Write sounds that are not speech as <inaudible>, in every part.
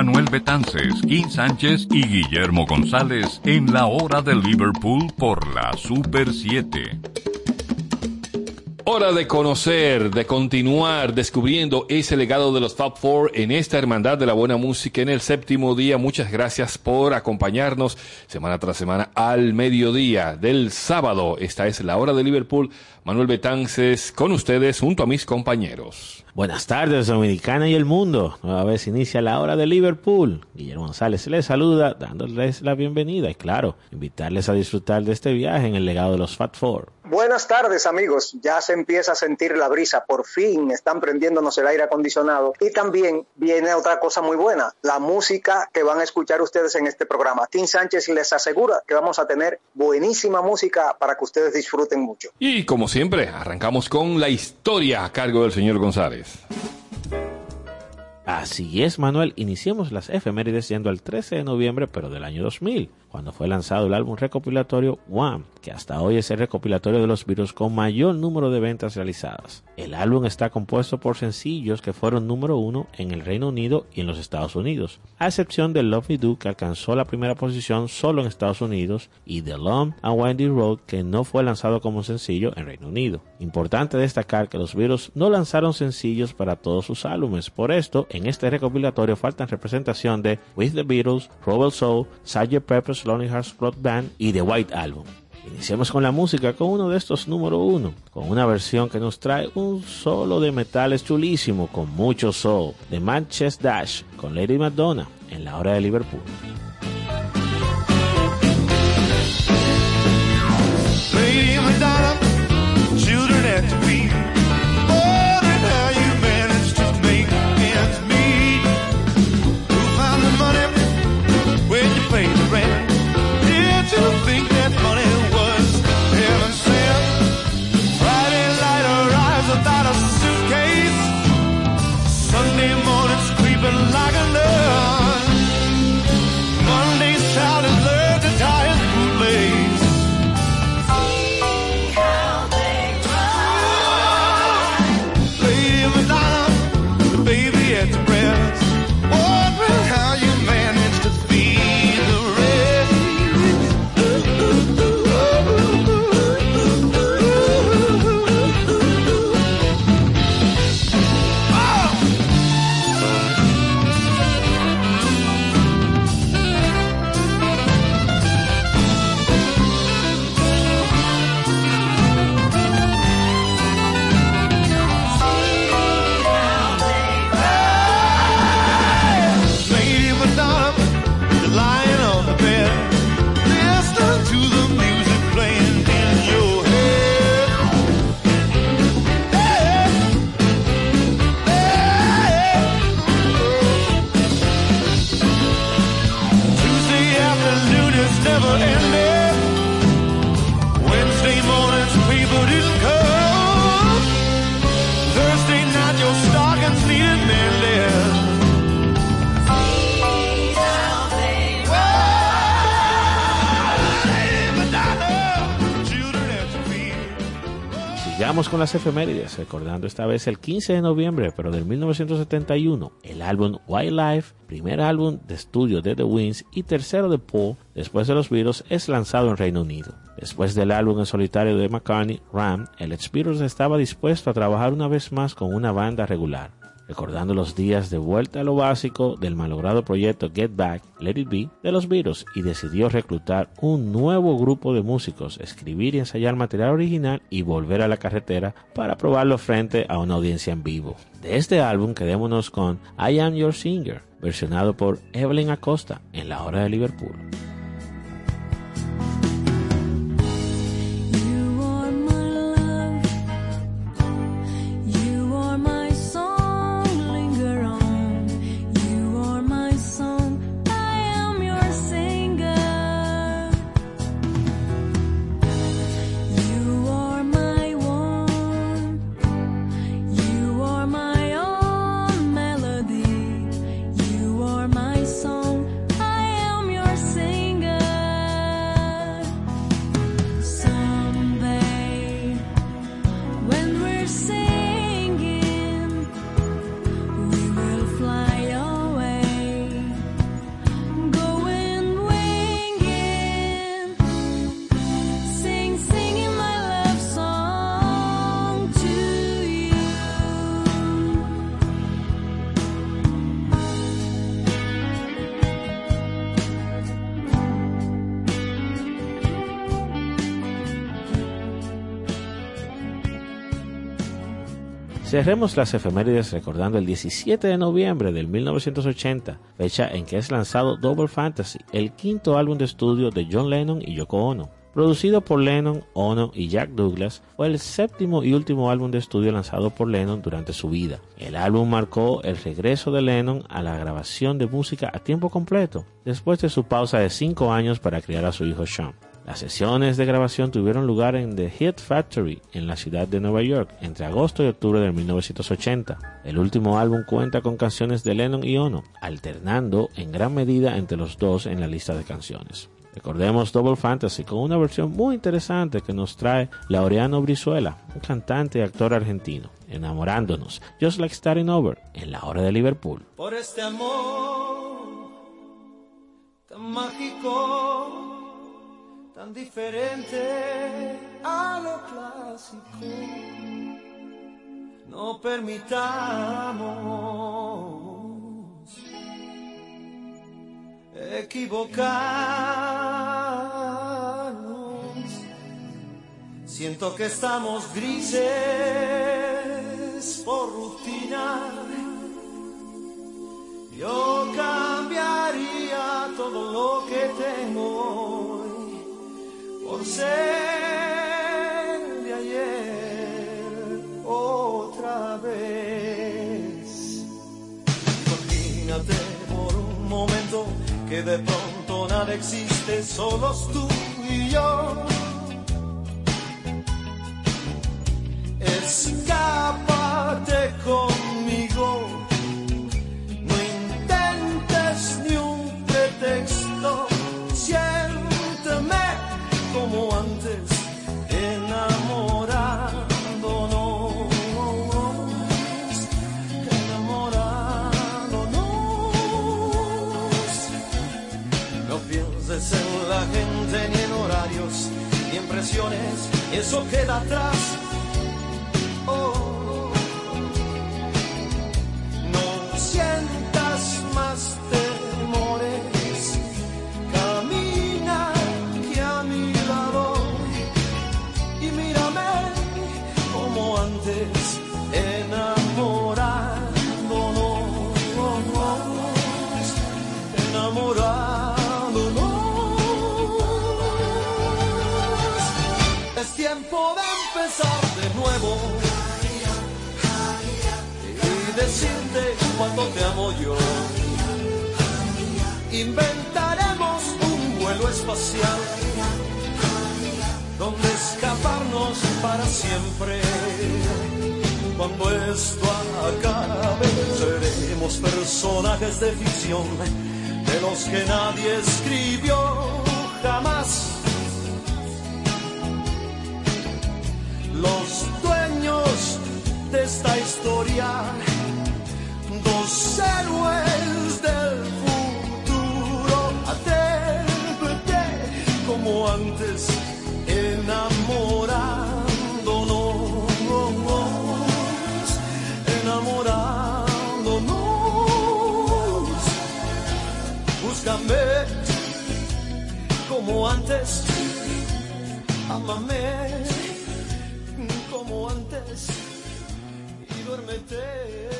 Manuel Betances, Kim Sánchez y Guillermo González en la hora de Liverpool por la Super 7. Hora de conocer, de continuar descubriendo ese legado de los Fab Four en esta hermandad de la buena música en el séptimo día. Muchas gracias por acompañarnos semana tras semana al mediodía del sábado. Esta es la hora de Liverpool. Manuel Betances con ustedes junto a mis compañeros. Buenas tardes, Dominicana y el mundo. Nueva vez inicia la hora de Liverpool. Guillermo González les saluda, dándoles la bienvenida y, claro, invitarles a disfrutar de este viaje en el legado de los Fat Four. Buenas tardes, amigos. Ya se empieza a sentir la brisa. Por fin están prendiéndonos el aire acondicionado. Y también viene otra cosa muy buena: la música que van a escuchar ustedes en este programa. Tim Sánchez les asegura que vamos a tener buenísima música para que ustedes disfruten mucho. Y como siempre, arrancamos con la historia a cargo del señor González. Así es, Manuel. Iniciemos las efemérides yendo al 13 de noviembre, pero del año 2000 cuando fue lanzado el álbum recopilatorio One, que hasta hoy es el recopilatorio de los virus con mayor número de ventas realizadas. El álbum está compuesto por sencillos que fueron número uno en el Reino Unido y en los Estados Unidos, a excepción de Love Me Do que alcanzó la primera posición solo en Estados Unidos y The Long and Windy Road que no fue lanzado como sencillo en Reino Unido. Importante destacar que los virus no lanzaron sencillos para todos sus álbumes, por esto en este recopilatorio faltan representación de With the Beatles, Rebel Soul, Sgt. Pepper's Lonely Hearts Club Band y The White Album. Iniciamos con la música con uno de estos número uno, con una versión que nos trae un solo de metales chulísimo con mucho soul, de Manchester Dash con Lady Madonna en la hora de Liverpool. Sigamos con las efemérides, recordando esta vez el 15 de noviembre, pero del 1971, el álbum Wildlife, primer álbum de estudio de The Winds y tercero de Paul, después de los Beatles, es lanzado en Reino Unido. Después del álbum en solitario de McCartney, Ram, el ex estaba dispuesto a trabajar una vez más con una banda regular. Recordando los días de vuelta a lo básico del malogrado proyecto Get Back, Let It Be de los Beatles y decidió reclutar un nuevo grupo de músicos, escribir y ensayar material original y volver a la carretera para probarlo frente a una audiencia en vivo. De este álbum quedémonos con I Am Your Singer, versionado por Evelyn Acosta en la hora de Liverpool. Cerremos las efemérides recordando el 17 de noviembre del 1980, fecha en que es lanzado Double Fantasy, el quinto álbum de estudio de John Lennon y Yoko Ono. Producido por Lennon, Ono y Jack Douglas, fue el séptimo y último álbum de estudio lanzado por Lennon durante su vida. El álbum marcó el regreso de Lennon a la grabación de música a tiempo completo, después de su pausa de cinco años para criar a su hijo Sean. Las sesiones de grabación tuvieron lugar en The Hit Factory en la ciudad de Nueva York entre agosto y octubre de 1980. El último álbum cuenta con canciones de Lennon y Ono, alternando en gran medida entre los dos en la lista de canciones. Recordemos Double Fantasy con una versión muy interesante que nos trae Laureano Brizuela, un cantante y actor argentino, enamorándonos, Just Like Starting Over, en la hora de Liverpool. por este amor tan mágico, tan diferente a lo clásico. No permitamos equivocarnos. Siento que estamos grises por rutina. Yo cambiaría todo lo que tengo por ser de ayer otra vez. Imagínate por un momento que de pronto nada existe, solos tú y yo. Escápate conmigo. Eso queda atrás. Cuánto te amo yo. Inventaremos un vuelo espacial donde escaparnos para siempre. Cuando esto acabe, seremos personajes de ficción, de los que nadie escribió jamás. Los dueños de esta historia, dos héroes del futuro, atrévete como antes, enamorándonos, enamorándonos. Búscame como antes, ámame como antes y duérmete.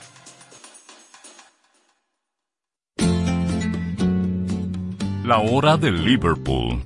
La hora de Liverpool.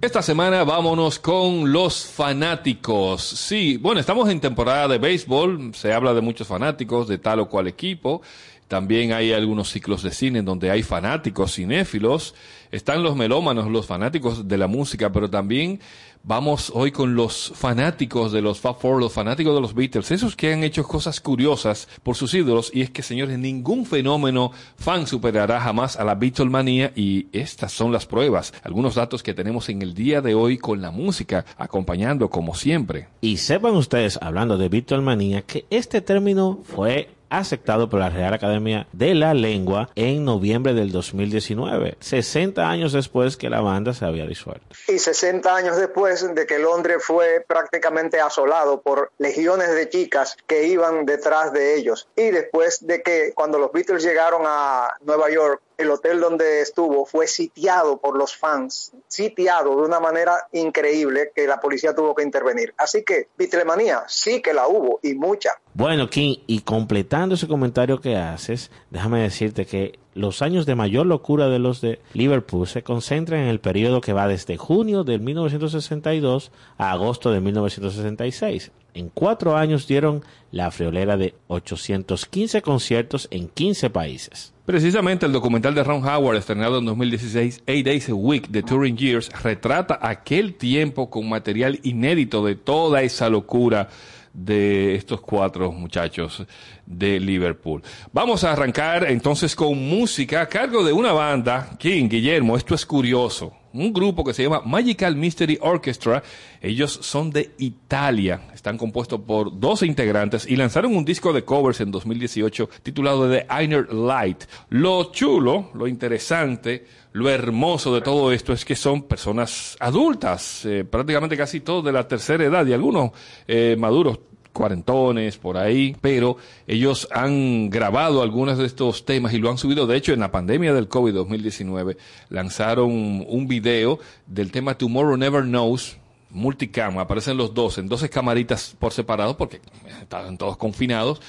Esta semana vámonos con los fanáticos. Sí, bueno, estamos en temporada de béisbol, se habla de muchos fanáticos de tal o cual equipo. También hay algunos ciclos de cine donde hay fanáticos cinéfilos. Están los melómanos, los fanáticos de la música, pero también vamos hoy con los fanáticos de los Fab Four, los fanáticos de los Beatles, esos que han hecho cosas curiosas por sus ídolos. Y es que, señores, ningún fenómeno fan superará jamás a la Beatlemanía y estas son las pruebas. Algunos datos que tenemos en el día de hoy con la música acompañando como siempre. Y sepan ustedes, hablando de Beatlemanía, que este término fue aceptado por la Real Academia de la Lengua en noviembre del 2019, 60 años después que la banda se había disuelto. Y 60 años después de que Londres fue prácticamente asolado por legiones de chicas que iban detrás de ellos. Y después de que cuando los Beatles llegaron a Nueva York, el hotel donde estuvo fue sitiado por los fans, sitiado de una manera increíble que la policía tuvo que intervenir. Así que Beatlemanía sí que la hubo y mucha. Bueno, King, y completando ese comentario que haces, déjame decirte que los años de mayor locura de los de Liverpool se concentran en el periodo que va desde junio de 1962 a agosto de 1966. En cuatro años dieron la friolera de 815 conciertos en 15 países. Precisamente el documental de Ron Howard, estrenado en 2016, Eight Days a Week, The Touring Years, retrata aquel tiempo con material inédito de toda esa locura de estos cuatro muchachos de Liverpool. Vamos a arrancar entonces con música a cargo de una banda, King, Guillermo, esto es curioso. Un grupo que se llama Magical Mystery Orchestra. Ellos son de Italia. Están compuestos por 12 integrantes y lanzaron un disco de covers en 2018 titulado The Inner Light. Lo chulo, lo interesante, lo hermoso de todo esto es que son personas adultas, eh, prácticamente casi todos de la tercera edad y algunos eh, maduros cuarentones por ahí, pero ellos han grabado algunos de estos temas y lo han subido. De hecho, en la pandemia del COVID 2019 lanzaron un video del tema Tomorrow Never Knows, multicam, aparecen los dos en 12 camaritas por separado porque estaban todos confinados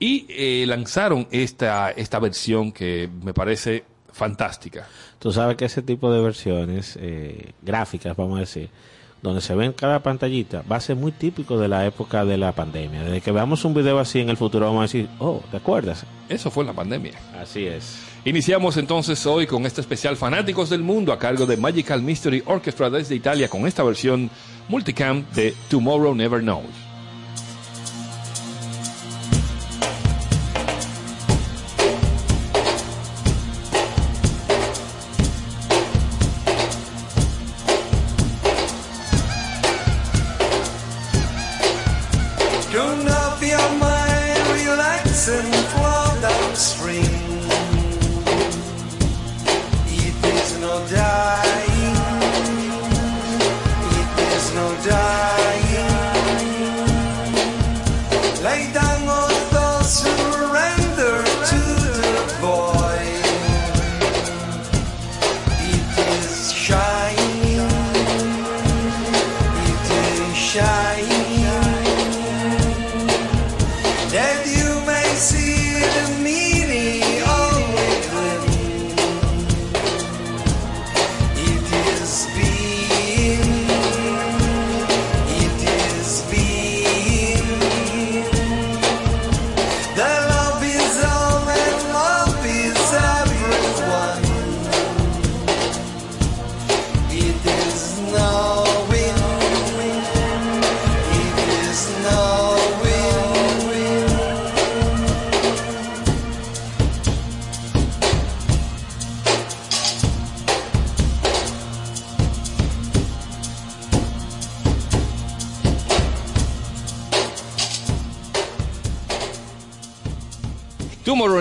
y eh, lanzaron esta, esta versión que me parece fantástica. Tú sabes que ese tipo de versiones eh, gráficas, vamos a decir, donde se ven cada pantallita, va a ser muy típico de la época de la pandemia. Desde que veamos un video así en el futuro, vamos a decir, oh, ¿te acuerdas? Eso fue en la pandemia. Así es. Iniciamos entonces hoy con este especial Fanáticos del Mundo a cargo de Magical Mystery Orchestra desde Italia con esta versión multicam de Tomorrow Never Knows.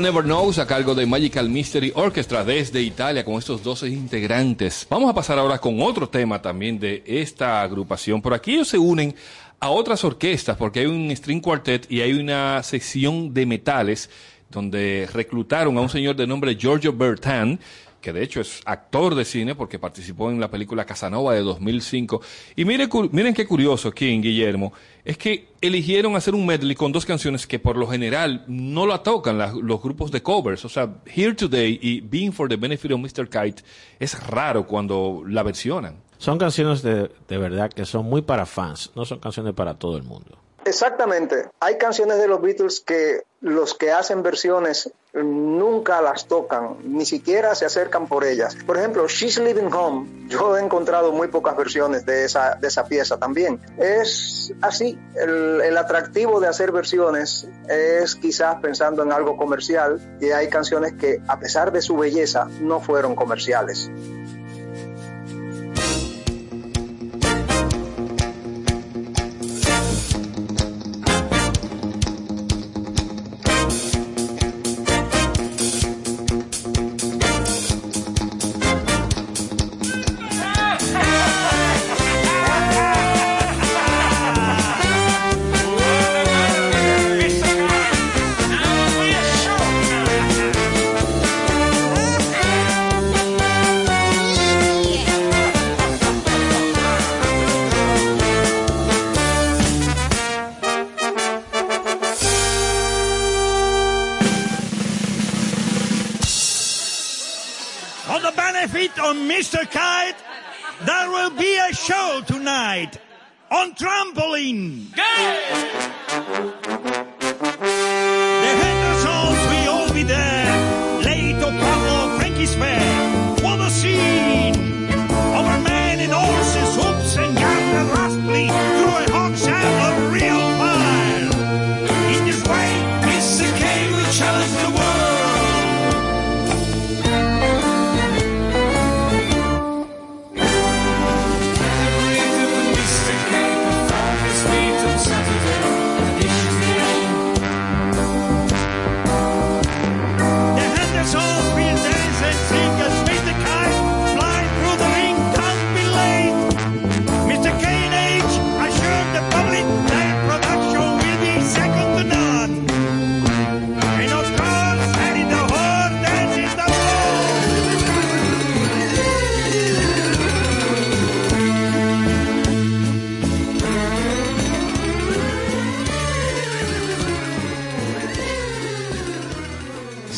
Never Knows a cargo de Magical Mystery Orchestra desde Italia con estos 12 integrantes. Vamos a pasar ahora con otro tema también de esta agrupación. Por aquí ellos se unen a otras orquestas porque hay un string quartet y hay una sección de metales donde reclutaron a un señor de nombre Giorgio Bertan que de hecho es actor de cine porque participó en la película Casanova de 2005. Y mire, miren qué curioso, King, Guillermo, es que eligieron hacer un medley con dos canciones que por lo general no la tocan los grupos de covers. O sea, Here Today y Being for the Benefit of Mr. Kite es raro cuando la versionan. Son canciones de, de verdad que son muy para fans, no son canciones para todo el mundo. Exactamente. Hay canciones de los Beatles que los que hacen versiones nunca las tocan, ni siquiera se acercan por ellas. Por ejemplo, She's Living Home, yo he encontrado muy pocas versiones de esa, de esa pieza también. Es así, el, el atractivo de hacer versiones es quizás pensando en algo comercial y hay canciones que a pesar de su belleza no fueron comerciales.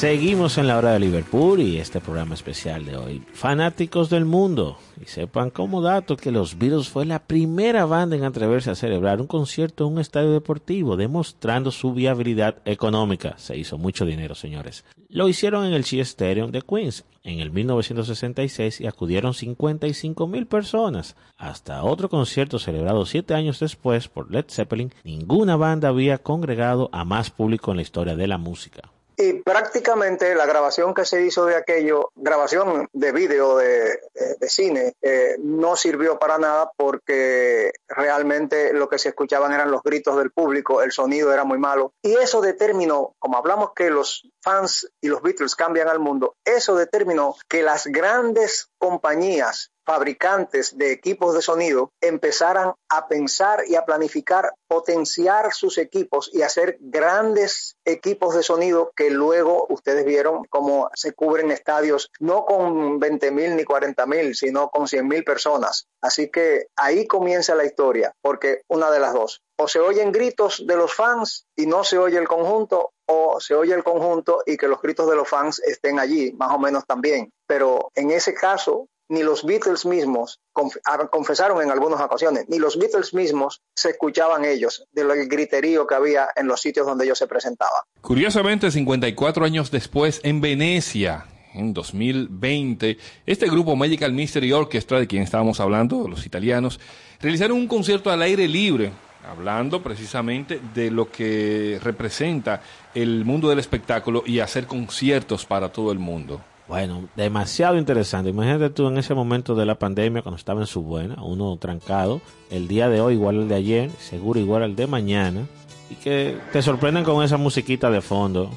Seguimos en la hora de Liverpool y este programa especial de hoy. Fanáticos del mundo. Y sepan como dato que los Beatles fue la primera banda en atreverse a celebrar un concierto en un estadio deportivo, demostrando su viabilidad económica. Se hizo mucho dinero, señores. Lo hicieron en el Shea Stadium de Queens en el 1966 y acudieron 55 mil personas. Hasta otro concierto celebrado siete años después por Led Zeppelin, ninguna banda había congregado a más público en la historia de la música. Y prácticamente la grabación que se hizo de aquello, grabación de vídeo de, de- de cine, eh, no sirvió para nada porque realmente lo que se escuchaban eran los gritos del público, el sonido era muy malo. Y eso determinó, como hablamos que los fans y los Beatles cambian al mundo, eso determinó que las grandes compañías fabricantes de equipos de sonido empezaran a pensar y a planificar potenciar sus equipos y hacer grandes equipos de sonido que luego ustedes vieron cómo se cubren estadios no con 20 mil ni 40 mil, sino con 100 mil personas. Así que ahí comienza la historia, porque una de las dos, o se oyen gritos de los fans y no se oye el conjunto, o se oye el conjunto y que los gritos de los fans estén allí, más o menos también. Pero en ese caso, ni los Beatles mismos, ah, confesaron en algunas ocasiones, ni los Beatles mismos se escuchaban ellos del griterío que había en los sitios donde ellos se presentaban. Curiosamente, 54 años después, en Venecia, en 2020, este grupo Magical Mystery Orchestra, de quien estábamos hablando, los italianos, realizaron un concierto al aire libre, hablando precisamente de lo que representa el mundo del espectáculo y hacer conciertos para todo el mundo. Bueno, demasiado interesante. Imagínate tú en ese momento de la pandemia, cuando estaba en su buena, uno trancado, el día de hoy igual al de ayer, seguro igual al de mañana, y que te sorprenden con esa musiquita de fondo.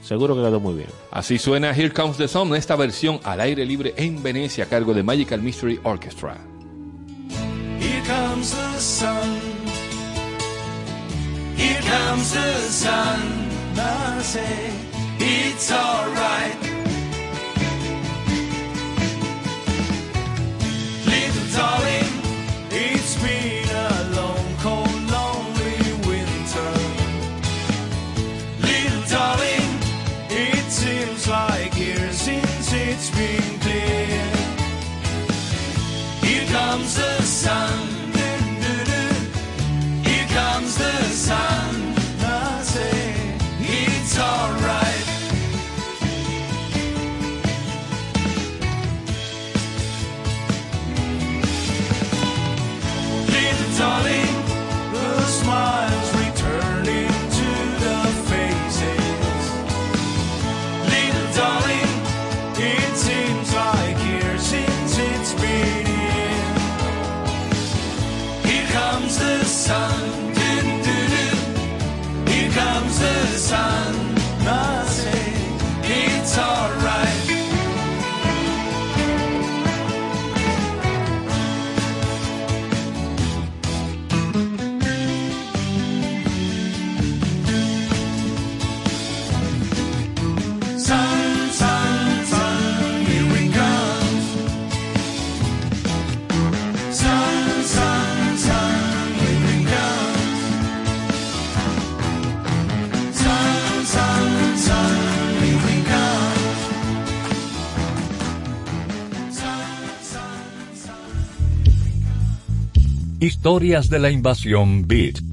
seguro que quedó muy bien. Así suena Here Comes the Sun, esta versión al aire libre en Venecia a cargo de Magical Mystery Orchestra. Here comes the sun. Here comes the sun. I say it's alright. Sun. Historias de la invasión Beat.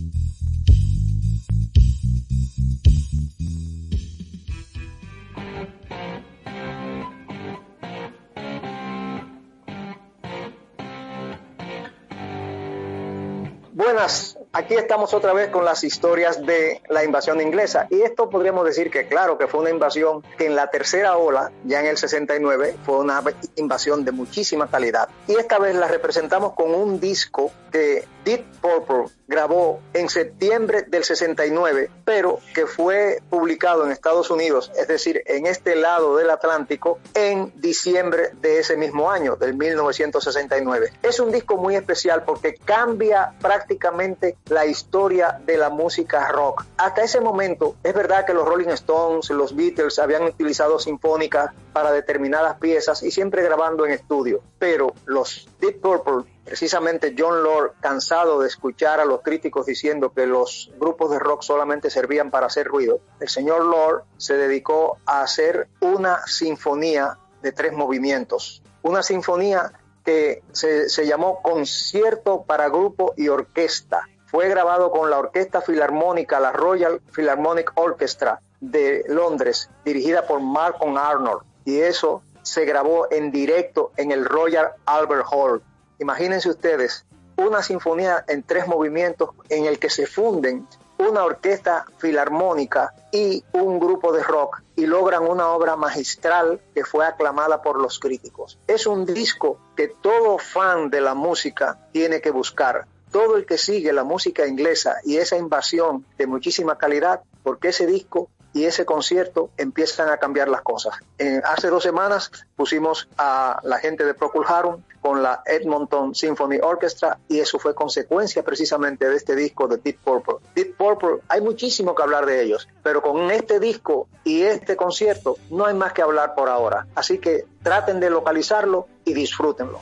Aquí estamos otra vez con las historias de la invasión inglesa. Y esto podríamos decir que, claro, que fue una invasión que en la tercera ola, ya en el 69, fue una invasión de muchísima calidad. Y esta vez la representamos con un disco que Deep Purple grabó en septiembre del 69, pero que fue publicado en Estados Unidos, es decir, en este lado del Atlántico, en diciembre de ese mismo año, del 1969. Es un disco muy especial porque cambia prácticamente la historia de la música rock. Hasta ese momento, es verdad que los Rolling Stones, los Beatles habían utilizado sinfónicas para determinadas piezas y siempre grabando en estudio, pero los Deep Purple Precisamente John Lord, cansado de escuchar a los críticos diciendo que los grupos de rock solamente servían para hacer ruido, el señor Lord se dedicó a hacer una sinfonía de tres movimientos. Una sinfonía que se, se llamó Concierto para Grupo y Orquesta. Fue grabado con la Orquesta Filarmónica, la Royal Philharmonic Orchestra de Londres, dirigida por Malcolm Arnold. Y eso se grabó en directo en el Royal Albert Hall. Imagínense ustedes una sinfonía en tres movimientos en el que se funden una orquesta filarmónica y un grupo de rock y logran una obra magistral que fue aclamada por los críticos. Es un disco que todo fan de la música tiene que buscar. Todo el que sigue la música inglesa y esa invasión de muchísima calidad, porque ese disco y ese concierto empiezan a cambiar las cosas. Hace dos semanas pusimos a la gente de Procol Harum con la Edmonton Symphony Orchestra y eso fue consecuencia precisamente de este disco de Deep Purple. Deep Purple, hay muchísimo que hablar de ellos, pero con este disco y este concierto no hay más que hablar por ahora. Así que traten de localizarlo y disfrútenlo.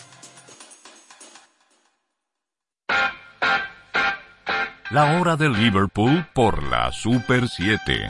La hora de Liverpool por la Super 7.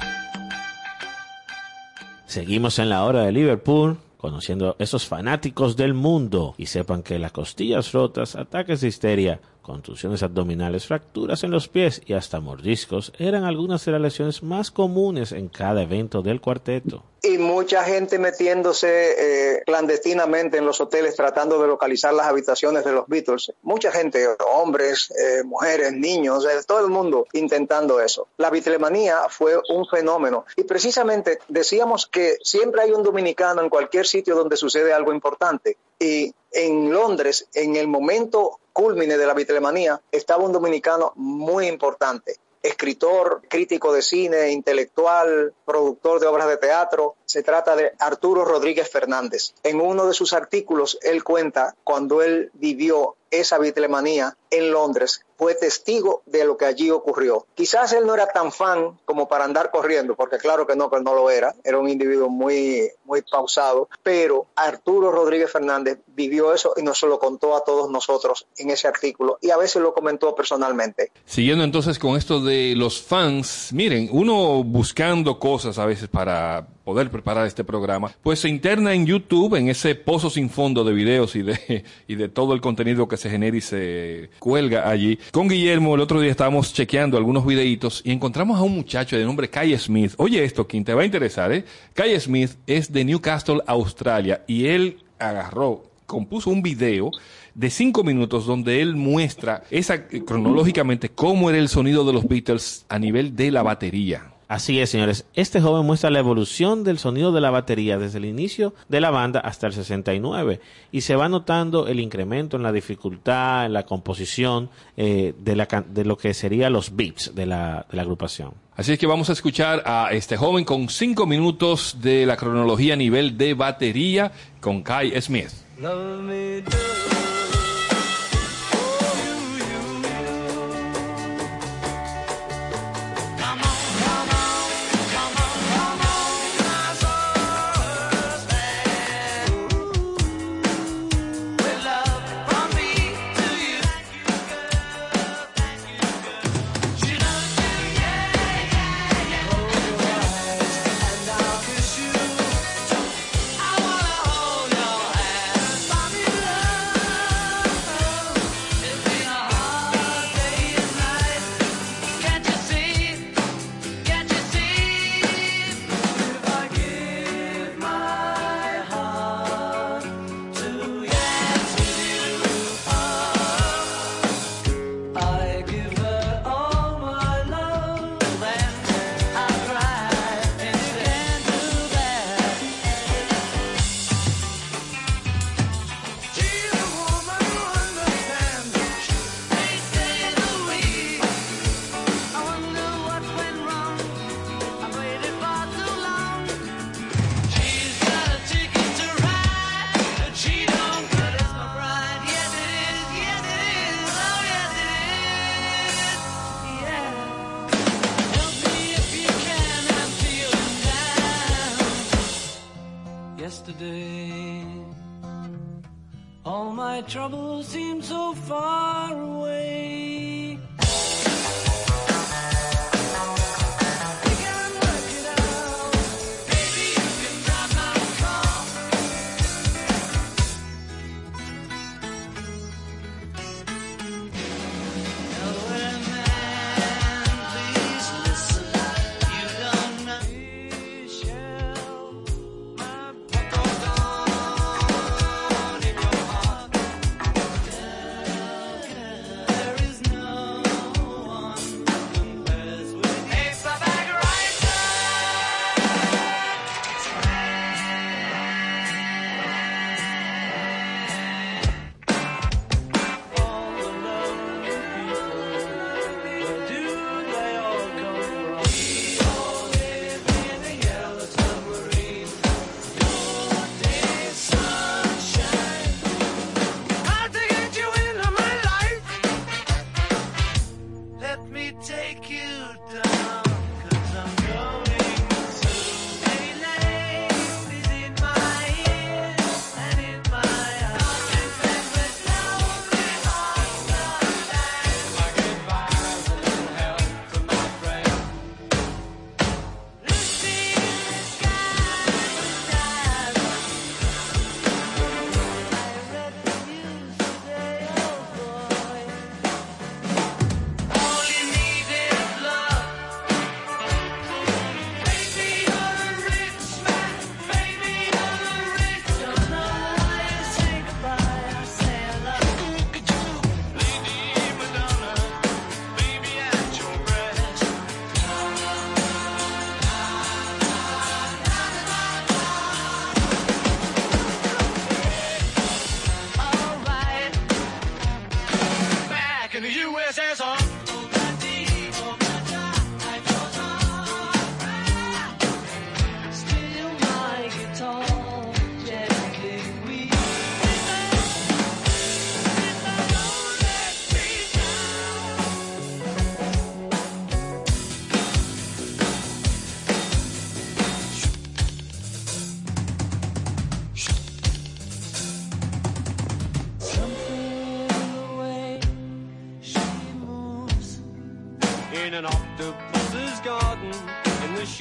Seguimos en la hora de Liverpool, conociendo esos fanáticos del mundo y sepan que las costillas rotas, ataques de histeria, contusiones abdominales, fracturas en los pies y hasta mordiscos eran algunas de las lesiones más comunes en cada evento del cuarteto. y mucha gente metiéndose eh, clandestinamente en los hoteles tratando de localizar las habitaciones de los Beatles. Mucha gente, hombres, eh, mujeres, niños, eh, todo el mundo intentando eso. La bitlemanía fue un fenómeno y precisamente decíamos que siempre hay un dominicano en cualquier sitio donde sucede algo importante y en Londres, en el momento cúlmine de la bitlemanía, estaba un dominicano muy importante escritor, crítico de cine, intelectual, productor de obras de teatro. Se trata de Arturo Rodríguez Fernández. En uno de sus artículos, él cuenta cuando él vivió esa bitlemanía en Londres, fue testigo de lo que allí ocurrió. Quizás él no era tan fan como para andar corriendo, porque claro que no, que no lo era, era un individuo muy, muy pausado, pero Arturo Rodríguez Fernández vivió eso y nos lo contó a todos nosotros en ese artículo y a veces lo comentó personalmente. Siguiendo entonces con esto de los fans, miren, uno buscando cosas a veces para poder preparar este programa, pues se interna en YouTube, en ese pozo sin fondo de videos y de, <laughs> y de todo el contenido que se genera y se cuelga allí. Con Guillermo el otro día estábamos chequeando algunos videitos y encontramos a un muchacho de nombre Kai Smith. Oye esto, quien te va a interesar, ¿eh? Kai Smith es de Newcastle, Australia, y él agarró, compuso un video de cinco minutos donde él muestra esa cronológicamente cómo era el sonido de los Beatles a nivel de la batería. Así es, señores. Este joven muestra la evolución del sonido de la batería desde el inicio de la banda hasta el 69 y se va notando el incremento en la dificultad, en la composición eh, de, la, can- de lo que serían los beats de la, de la agrupación. Así es que vamos a escuchar a este joven con cinco minutos de la cronología a nivel de batería con Kai Smith. Love me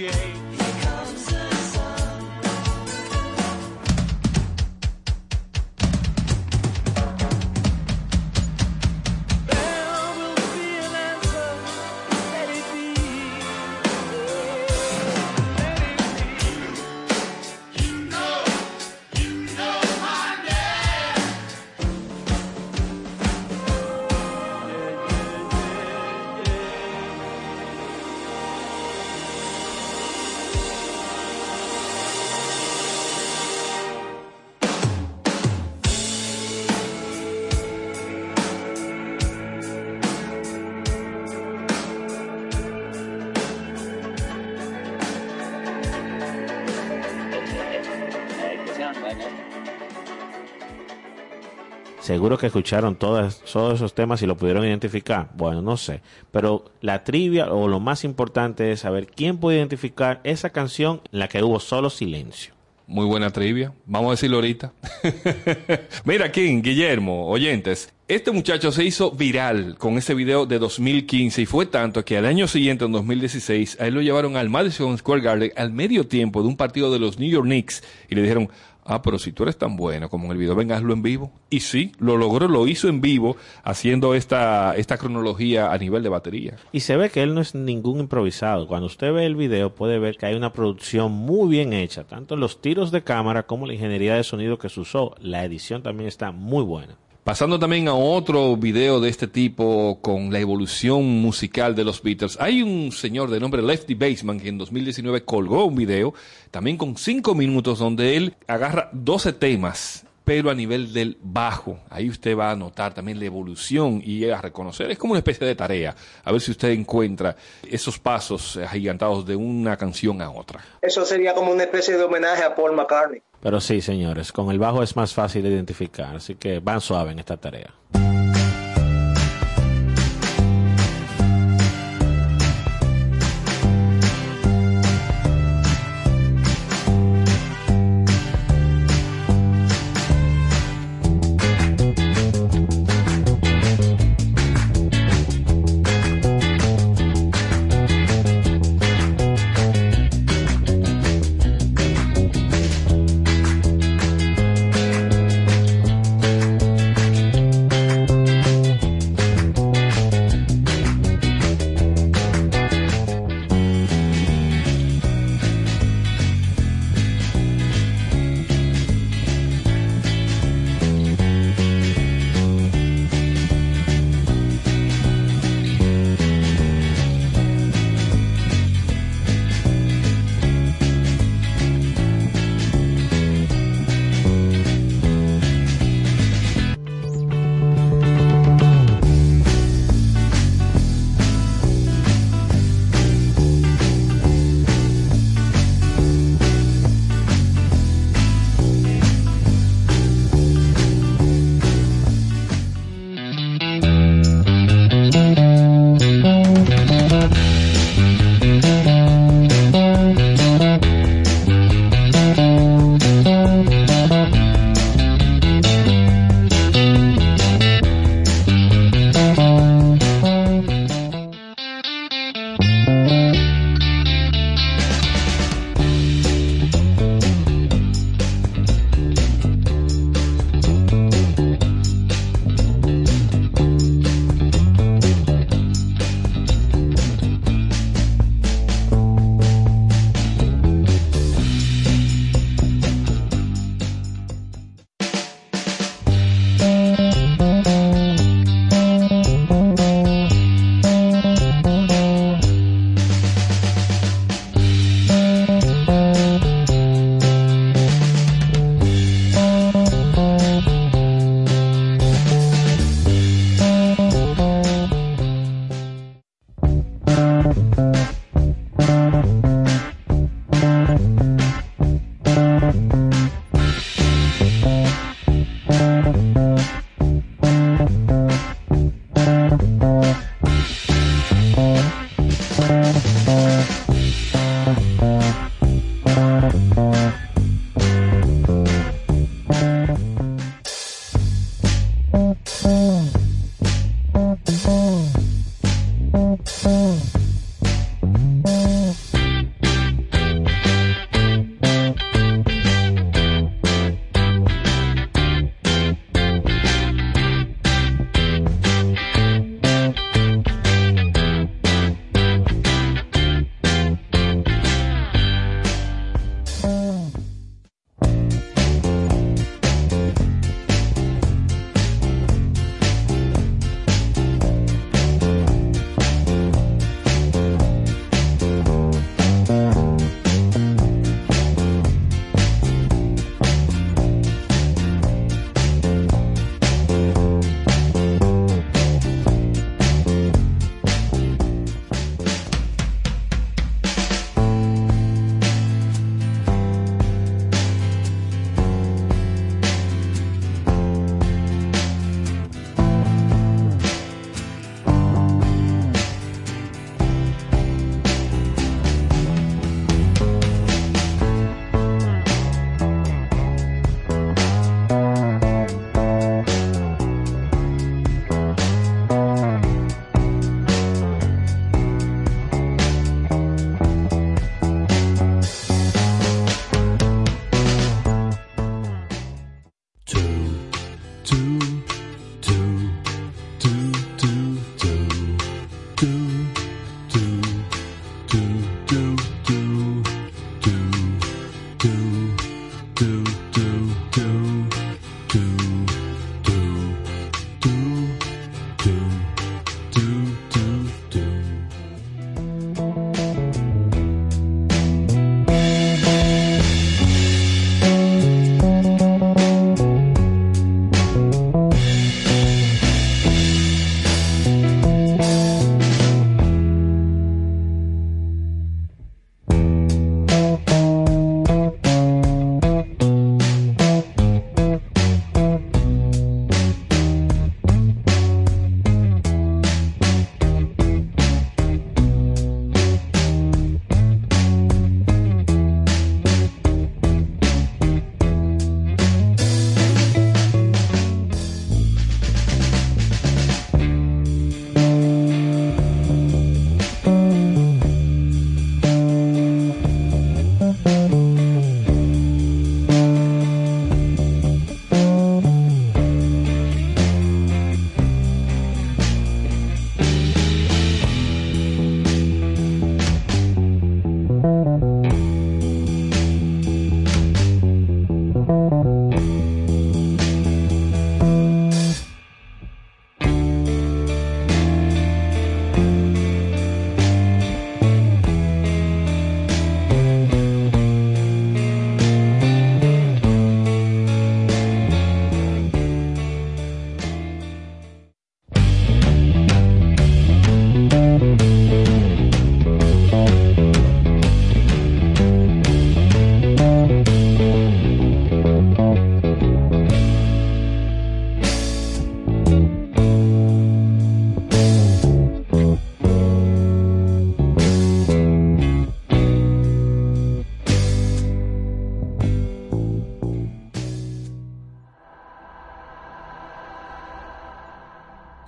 in Seguro que escucharon todos esos temas y lo pudieron identificar. Bueno, no sé. Pero la trivia o lo más importante es saber quién puede identificar esa canción en la que hubo solo silencio. Muy buena trivia. Vamos a decirlo ahorita. <laughs> Mira, King, Guillermo, oyentes. Este muchacho se hizo viral con ese video de 2015 y fue tanto que al año siguiente, en 2016, a él lo llevaron al Madison Square Garden al medio tiempo de un partido de los New York Knicks y le dijeron, ah, pero si tú eres tan bueno como en el video, venga, hazlo en vivo. Y sí, lo logró, lo hizo en vivo, haciendo esta, esta cronología a nivel de batería. Y se ve que él no es ningún improvisado. Cuando usted ve el video puede ver que hay una producción muy bien hecha, tanto los tiros de cámara como la ingeniería de sonido que se usó. La edición también está muy buena. Pasando también a otro video de este tipo con la evolución musical de los Beatles, hay un señor de nombre Lefty Baseman que en 2019 colgó un video también con cinco minutos donde él agarra 12 temas pero a nivel del bajo. Ahí usted va a notar también la evolución y a reconocer. Es como una especie de tarea. A ver si usted encuentra esos pasos agigantados de una canción a otra. Eso sería como una especie de homenaje a Paul McCartney. Pero sí, señores, con el bajo es más fácil de identificar, así que van suave en esta tarea.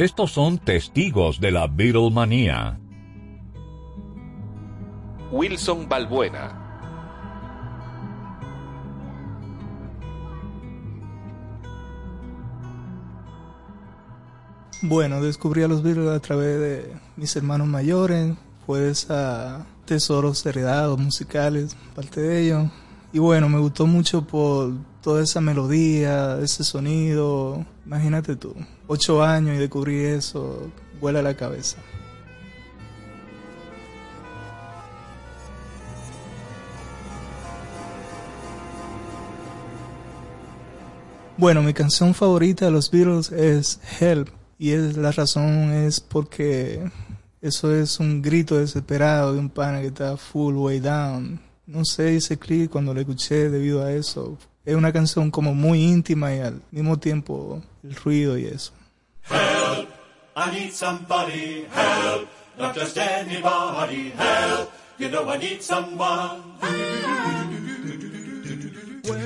Estos son testigos de la Beatlemanía. Wilson Balbuena. Bueno, descubrí a los Beatles a través de mis hermanos mayores, pues a tesoros heredados musicales, parte de ellos. Y bueno, me gustó mucho por toda esa melodía, ese sonido. Imagínate tú, ocho años y descubrí eso, vuela la cabeza. Bueno, mi canción favorita de los Beatles es Help y es la razón es porque eso es un grito desesperado de un pana que está full way down. No sé, hice clic cuando lo escuché debido a eso. Es una canción como muy íntima y al mismo tiempo el ruido y eso. Help! I need somebody. Help! not just anybody. Help, you know I need someone.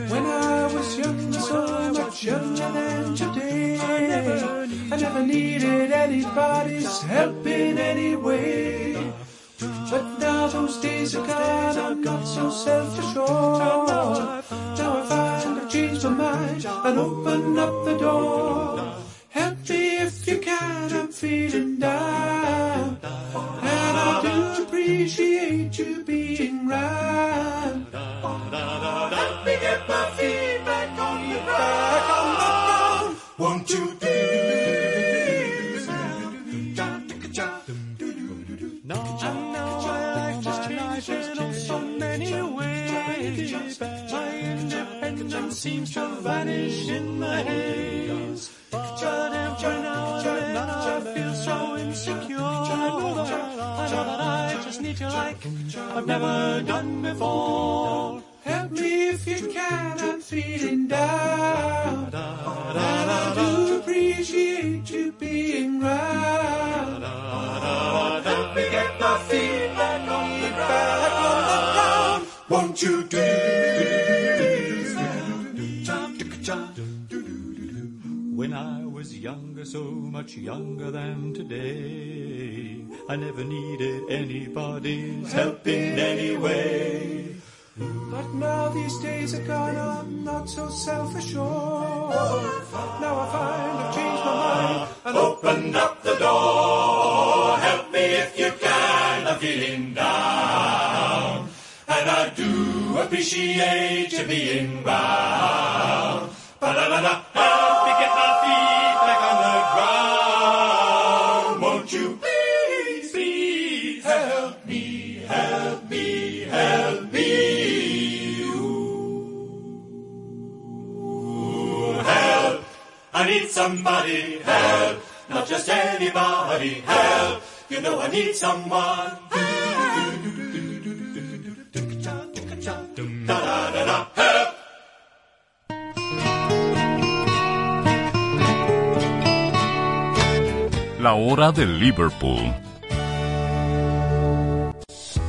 When I was younger, so much younger than today, I never needed anybody's help in any way. But now those days are gone, I'm not so self-assured. Now I find I've changed my mind and open up the door. Help me if you can, I'm feeling down. And I do appreciate you being round. I've never done before. Help me if you can, I'm feeling down. And I do appreciate you being round. Let me get my feet back on the ground. Won't you When younger, so much younger than today, I never needed anybody's help in any way. But now these days are gone, I'm not so self-assured. Now I find I've changed my mind and open up the door? Help me if you can, I'm feeling down. And I do appreciate you being round. Ba-da-da-da. I need somebody help, not just anybody help. You know I need someone. La hora de Liverpool.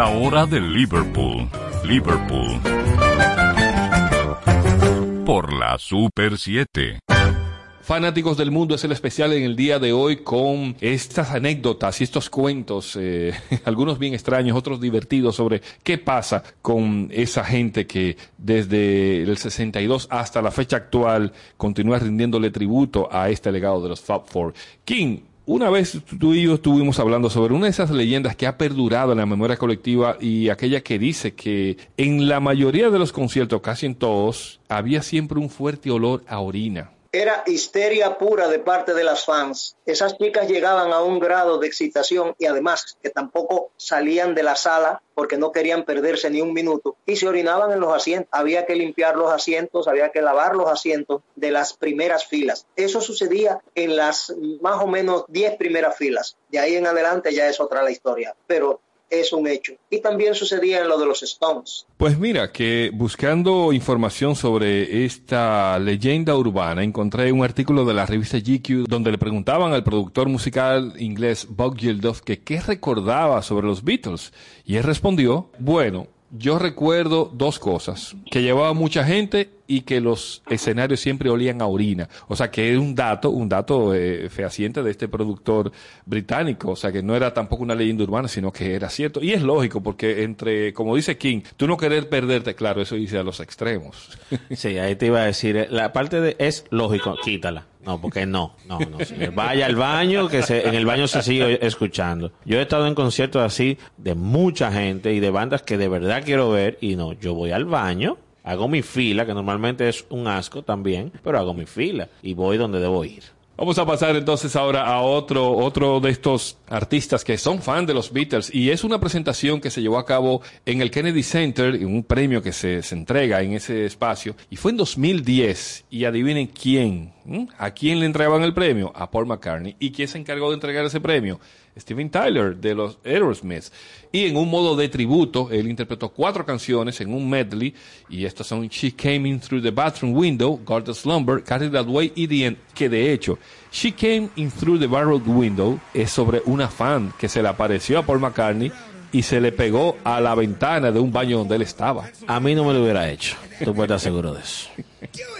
La hora de Liverpool. Liverpool. Por la Super 7. Fanáticos del mundo es el especial en el día de hoy con estas anécdotas y estos cuentos, eh, <laughs> algunos bien extraños, otros divertidos sobre qué pasa con esa gente que desde el 62 hasta la fecha actual continúa rindiéndole tributo a este legado de los Fab Four. King, una vez tú y yo estuvimos hablando sobre una de esas leyendas que ha perdurado en la memoria colectiva y aquella que dice que en la mayoría de los conciertos, casi en todos, había siempre un fuerte olor a orina. Era histeria pura de parte de las fans. Esas chicas llegaban a un grado de excitación y además que tampoco salían de la sala porque no querían perderse ni un minuto y se orinaban en los asientos. Había que limpiar los asientos, había que lavar los asientos de las primeras filas. Eso sucedía en las más o menos 10 primeras filas. De ahí en adelante ya es otra la historia. Pero es un hecho. Y también sucedía en lo de los Stones. Pues mira, que buscando información sobre esta leyenda urbana, encontré un artículo de la revista GQ donde le preguntaban al productor musical inglés Bob Geldof que qué recordaba sobre los Beatles. Y él respondió, bueno, yo recuerdo dos cosas, que llevaba mucha gente y que los escenarios siempre olían a orina. O sea, que es un dato, un dato eh, fehaciente de este productor británico. O sea, que no era tampoco una leyenda urbana, sino que era cierto. Y es lógico, porque entre, como dice King, tú no querer perderte, claro, eso dice a los extremos. Sí, ahí te iba a decir, eh, la parte de es lógico, quítala. No, porque no, no, no. señor. Vaya al baño, que se- en el baño se sigue escuchando. Yo he estado en conciertos así de mucha gente y de bandas que de verdad quiero ver y no, yo voy al baño, hago mi fila, que normalmente es un asco también, pero hago mi fila y voy donde debo ir. Vamos a pasar entonces ahora a otro, otro de estos artistas que son fan de los Beatles y es una presentación que se llevó a cabo en el Kennedy Center, en un premio que se, se entrega en ese espacio y fue en 2010 y adivinen quién, a quién le entregaban el premio, a Paul McCartney. Y quién se encargó de entregar ese premio, Steven Tyler de los Aerosmith y en un modo de tributo él interpretó cuatro canciones en un medley y estas son She Came In Through the Bathroom Window, God the Slumber, Carry That Way y The End, que de hecho She Came In Through the Barrel Window es sobre una fan que se le apareció a Paul McCartney y se le pegó a la ventana de un baño donde él estaba. A mí no me lo hubiera hecho. Tú puedes estar seguro de eso. <laughs>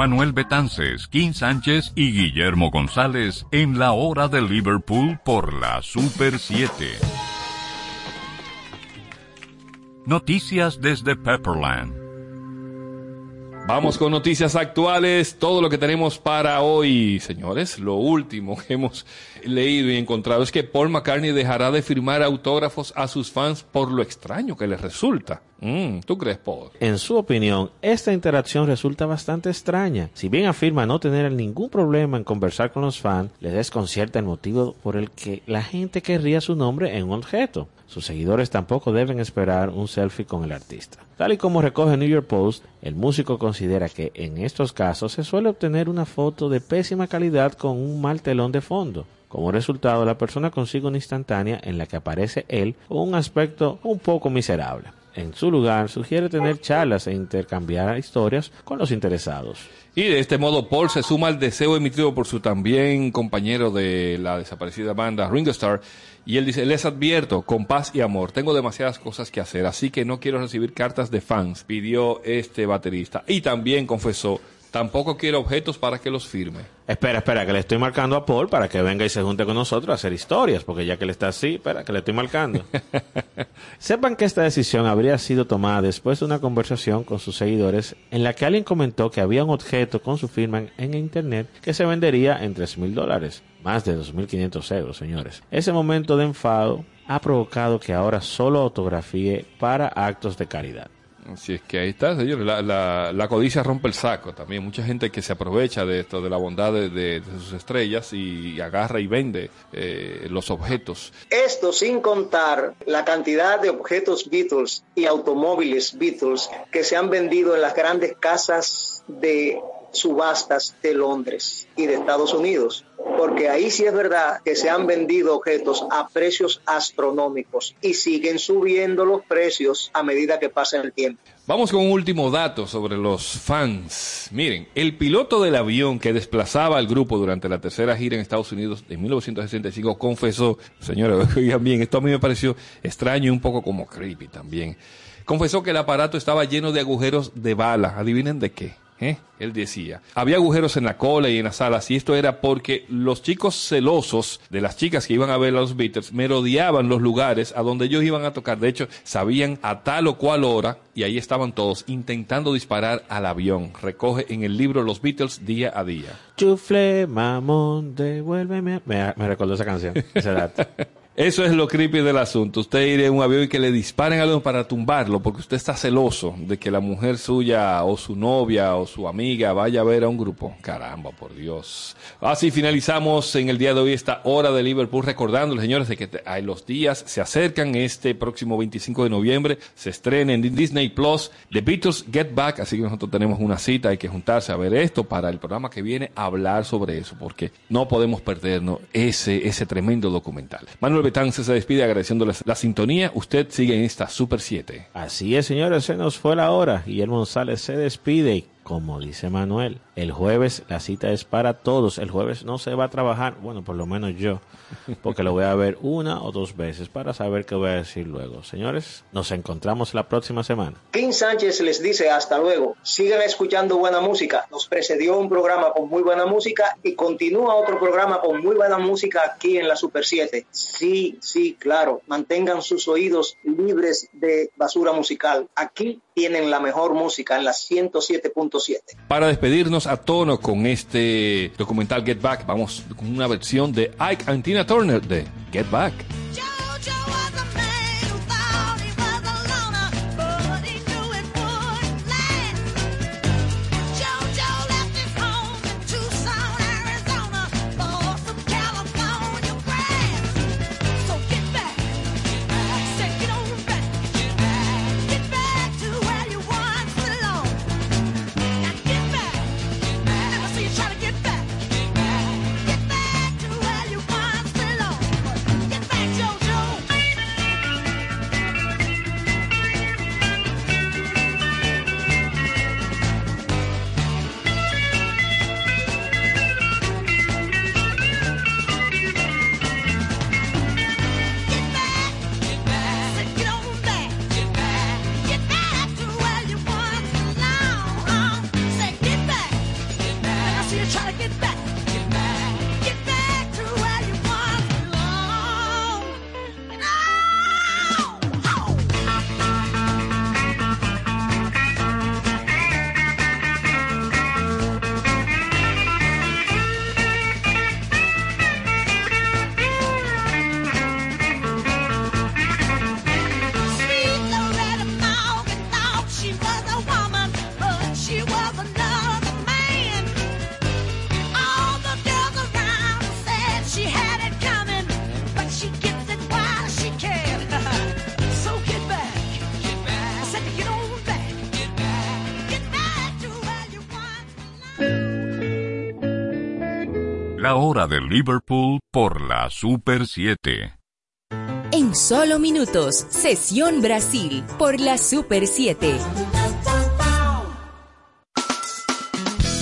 Manuel Betances, Kim Sánchez y Guillermo González en la hora de Liverpool por la Super 7. Noticias desde Pepperland. Vamos con noticias actuales, todo lo que tenemos para hoy, señores. Lo último que hemos leído y encontrado es que Paul McCartney dejará de firmar autógrafos a sus fans por lo extraño que les resulta. Mm, ¿Tú crees, Paul? En su opinión, esta interacción resulta bastante extraña. Si bien afirma no tener ningún problema en conversar con los fans, le desconcierta el motivo por el que la gente querría su nombre en un objeto. Sus seguidores tampoco deben esperar un selfie con el artista. Tal y como recoge New York Post, el músico considera que en estos casos se suele obtener una foto de pésima calidad con un mal telón de fondo. Como resultado, la persona consigue una instantánea en la que aparece él con un aspecto un poco miserable. En su lugar, sugiere tener charlas e intercambiar historias con los interesados. Y de este modo Paul se suma al deseo emitido por su también compañero de la desaparecida banda Ringo Starr y él dice, les advierto, con paz y amor, tengo demasiadas cosas que hacer, así que no quiero recibir cartas de fans, pidió este baterista. Y también confesó, tampoco quiero objetos para que los firme. Espera, espera, que le estoy marcando a Paul para que venga y se junte con nosotros a hacer historias, porque ya que él está así, espera, que le estoy marcando. <laughs> Sepan que esta decisión habría sido tomada después de una conversación con sus seguidores en la que alguien comentó que había un objeto con su firma en, en internet que se vendería en 3 mil dólares, más de 2.500 euros, señores. Ese momento de enfado ha provocado que ahora solo autografíe para actos de caridad. Así es que ahí está, señores. La, codicia rompe el saco también. Mucha gente que se aprovecha de esto, de la bondad de sus estrellas y agarra y vende eh, los objetos. Esto sin contar la cantidad de objetos Beatles y automóviles Beatles que se han vendido en las grandes casas de subastas de Londres y de Estados Unidos. Porque ahí sí es verdad que se han vendido objetos a precios astronómicos y siguen subiendo los precios a medida que pasa el tiempo. Vamos con un último dato sobre los fans. Miren, el piloto del avión que desplazaba al grupo durante la tercera gira en Estados Unidos en 1965 confesó, señores, <laughs> oigan bien, esto a mí me pareció extraño y un poco como creepy también. Confesó que el aparato estaba lleno de agujeros de bala. Adivinen de qué. ¿Eh? Él decía, había agujeros en la cola y en las alas y esto era porque los chicos celosos de las chicas que iban a ver a los Beatles merodeaban los lugares a donde ellos iban a tocar. De hecho, sabían a tal o cual hora y ahí estaban todos intentando disparar al avión. Recoge en el libro Los Beatles día a día. Chufle, mamón, devuélveme. Me, me recordó esa canción, ese dato. <laughs> Eso es lo creepy del asunto. Usted ir en un avión y que le disparen a alguien para tumbarlo porque usted está celoso de que la mujer suya o su novia o su amiga vaya a ver a un grupo. Caramba, por Dios. Así finalizamos en el día de hoy esta hora de Liverpool recordándoles, señores, de que los días se acercan. Este próximo 25 de noviembre se estrena en Disney Plus The Beatles Get Back. Así que nosotros tenemos una cita, hay que juntarse a ver esto para el programa que viene hablar sobre eso porque no podemos perdernos ese, ese tremendo documental. Manuel Betance se despide agradeciéndoles la sintonía. Usted sigue en esta Super 7. Así es, señores, se nos fue la hora. Guillermo González se despide como dice Manuel, el jueves la cita es para todos. El jueves no se va a trabajar, bueno, por lo menos yo, porque lo voy a ver una o dos veces para saber qué voy a decir luego. Señores, nos encontramos la próxima semana. King Sánchez les dice hasta luego. Sigan escuchando buena música. Nos precedió un programa con muy buena música y continúa otro programa con muy buena música aquí en la Super 7. Sí, sí, claro. Mantengan sus oídos libres de basura musical. Aquí tienen la mejor música en la 107.7. Para despedirnos a tono con este documental Get Back, vamos con una versión de Ike and Tina Turner de Get Back. Get back Hora de Liverpool por la Super 7. En solo minutos, Sesión Brasil por la Super 7.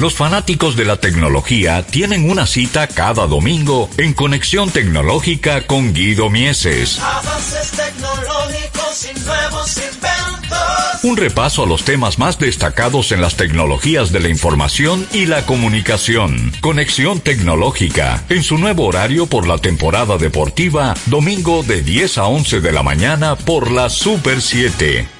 Los fanáticos de la tecnología tienen una cita cada domingo en Conexión Tecnológica con Guido Mieses. Avances tecnológicos y nuevos inventos. Un repaso a los temas más destacados en las tecnologías de la información y la comunicación. Conexión Tecnológica, en su nuevo horario por la temporada deportiva, domingo de 10 a 11 de la mañana por la Super 7.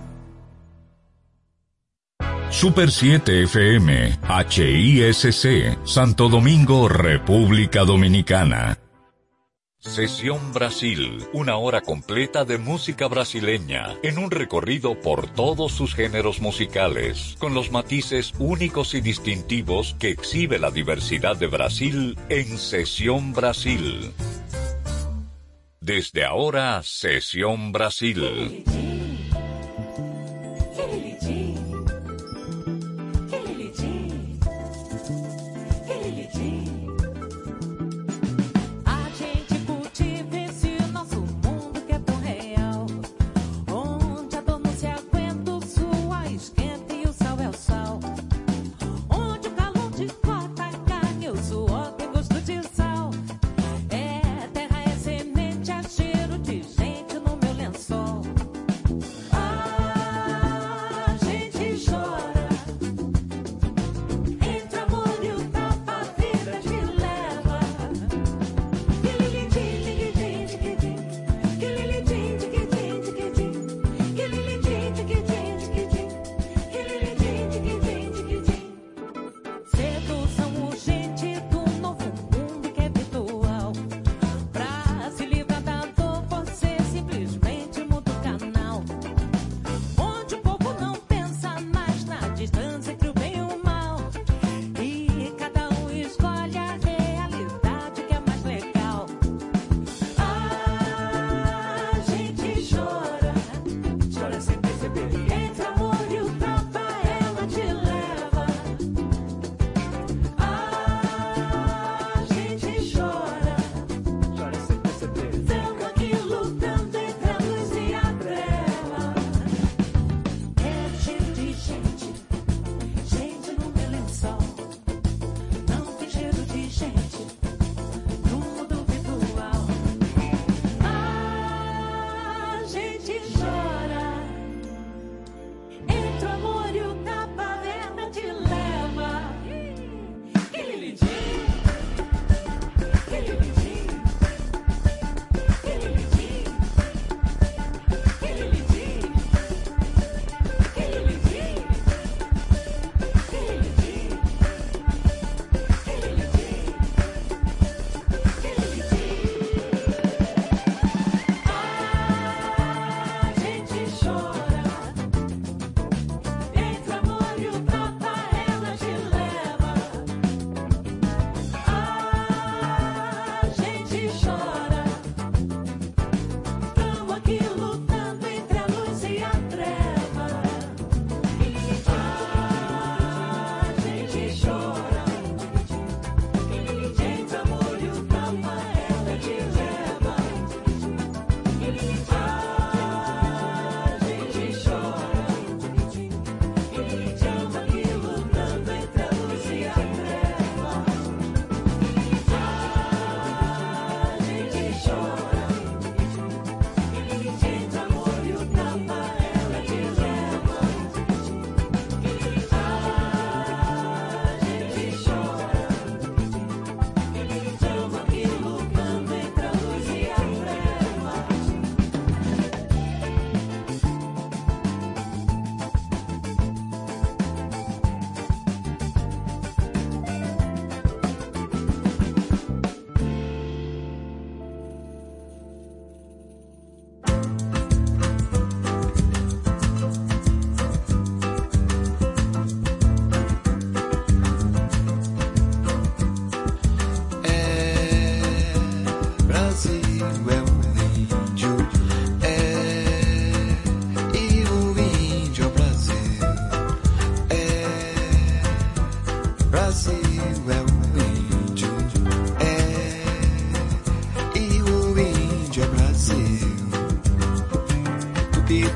Super 7 FM, HISC, Santo Domingo, República Dominicana. Sesión Brasil, una hora completa de música brasileña, en un recorrido por todos sus géneros musicales, con los matices únicos y distintivos que exhibe la diversidad de Brasil en Sesión Brasil. Desde ahora, Sesión Brasil.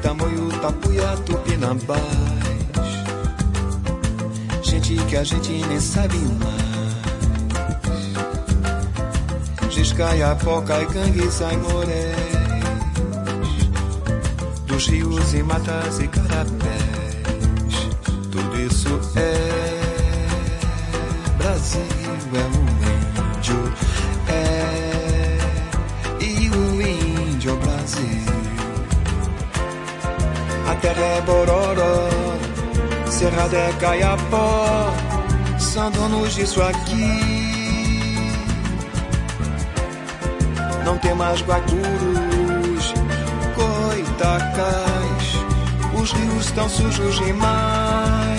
Tamoio, tapuia, tupinambás. Gente que a gente nem sabe mais. Giscaia, foca e gangue, sai moréis. Dos rios e matas e carapés. Tudo isso é Brasil, é um A terra é Bororó, Cerrado é Caiapó, são donos disso aqui. Não tem mais guacurus, coitacás, os rios estão sujos demais.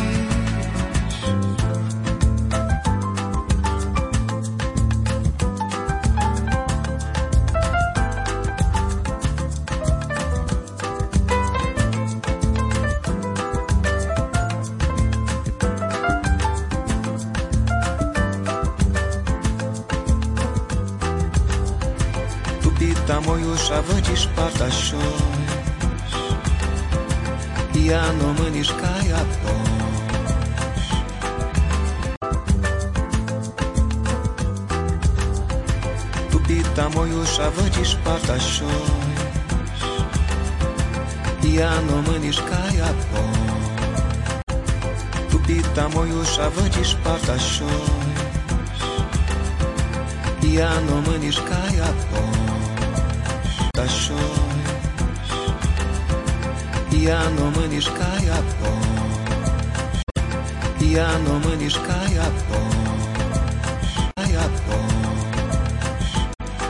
és pakason Jano meniškaja poš Kašon Jano meniškaja poš Jano meniškaja poš